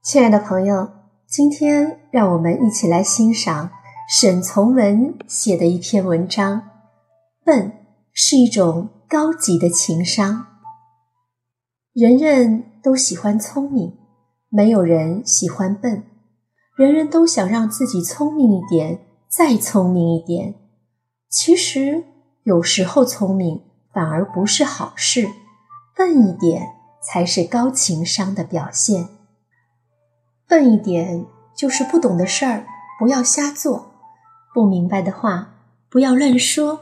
亲爱的朋友，今天让我们一起来欣赏沈从文写的一篇文章。笨是一种高级的情商。人人都喜欢聪明，没有人喜欢笨。人人都想让自己聪明一点，再聪明一点。其实有时候聪明反而不是好事，笨一点才是高情商的表现。笨一点就是不懂的事儿不要瞎做，不明白的话不要乱说。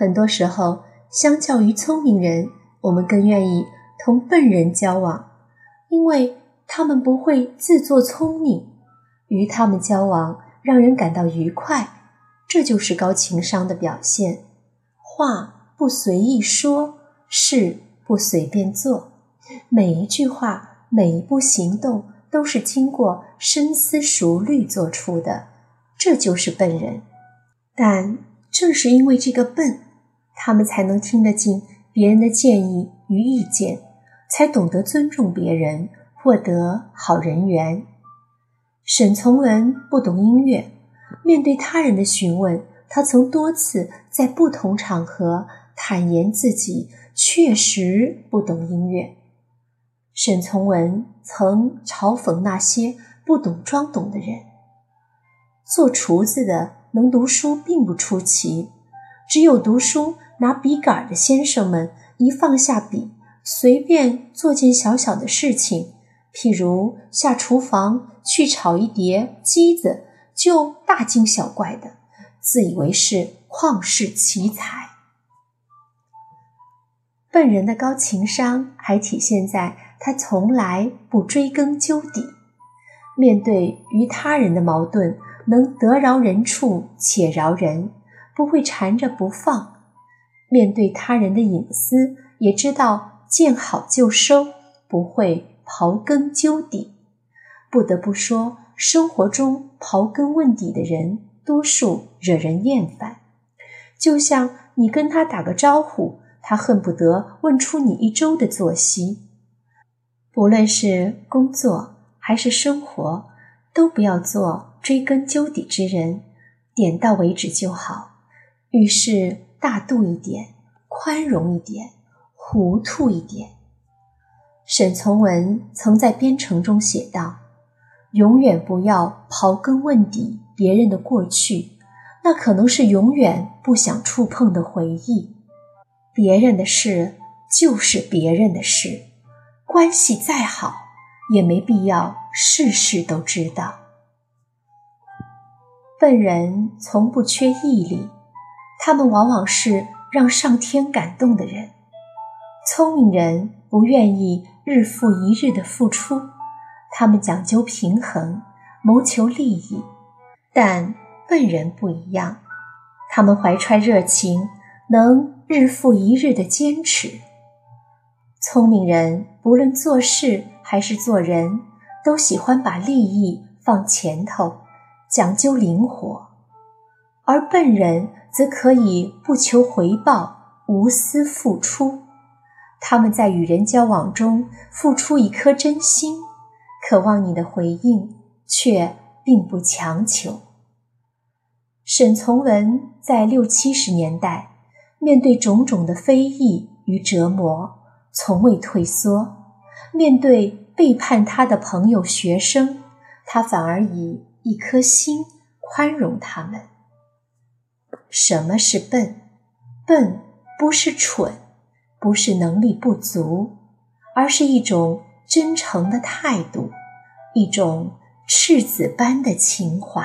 很多时候，相较于聪明人，我们更愿意同笨人交往，因为他们不会自作聪明，与他们交往让人感到愉快。这就是高情商的表现。话不随意说，事不随便做，每一句话，每一步行动。都是经过深思熟虑做出的，这就是笨人。但正是因为这个笨，他们才能听得进别人的建议与意见，才懂得尊重别人，获得好人缘。沈从文不懂音乐，面对他人的询问，他曾多次在不同场合坦言自己确实不懂音乐。沈从文曾嘲讽那些不懂装懂的人。做厨子的能读书并不出奇，只有读书拿笔杆的先生们一放下笔，随便做件小小的事情，譬如下厨房去炒一碟鸡子，就大惊小怪的，自以为是旷世奇才。笨人的高情商还体现在。他从来不追根究底，面对与他人的矛盾，能得饶人处且饶人，不会缠着不放；面对他人的隐私，也知道见好就收，不会刨根究底。不得不说，生活中刨根问底的人，多数惹人厌烦。就像你跟他打个招呼，他恨不得问出你一周的作息。不论是工作还是生活，都不要做追根究底之人，点到为止就好。遇事大度一点，宽容一点，糊涂一点。沈从文曾在编程中写道：“永远不要刨根问底别人的过去，那可能是永远不想触碰的回忆。别人的事就是别人的事。”关系再好，也没必要事事都知道。笨人从不缺毅力，他们往往是让上天感动的人。聪明人不愿意日复一日的付出，他们讲究平衡，谋求利益。但笨人不一样，他们怀揣热情，能日复一日的坚持。聪明人不论做事还是做人，都喜欢把利益放前头，讲究灵活；而笨人则可以不求回报，无私付出。他们在与人交往中付出一颗真心，渴望你的回应，却并不强求。沈从文在六七十年代，面对种种的非议与折磨。从未退缩，面对背叛他的朋友、学生，他反而以一颗心宽容他们。什么是笨？笨不是蠢，不是能力不足，而是一种真诚的态度，一种赤子般的情怀。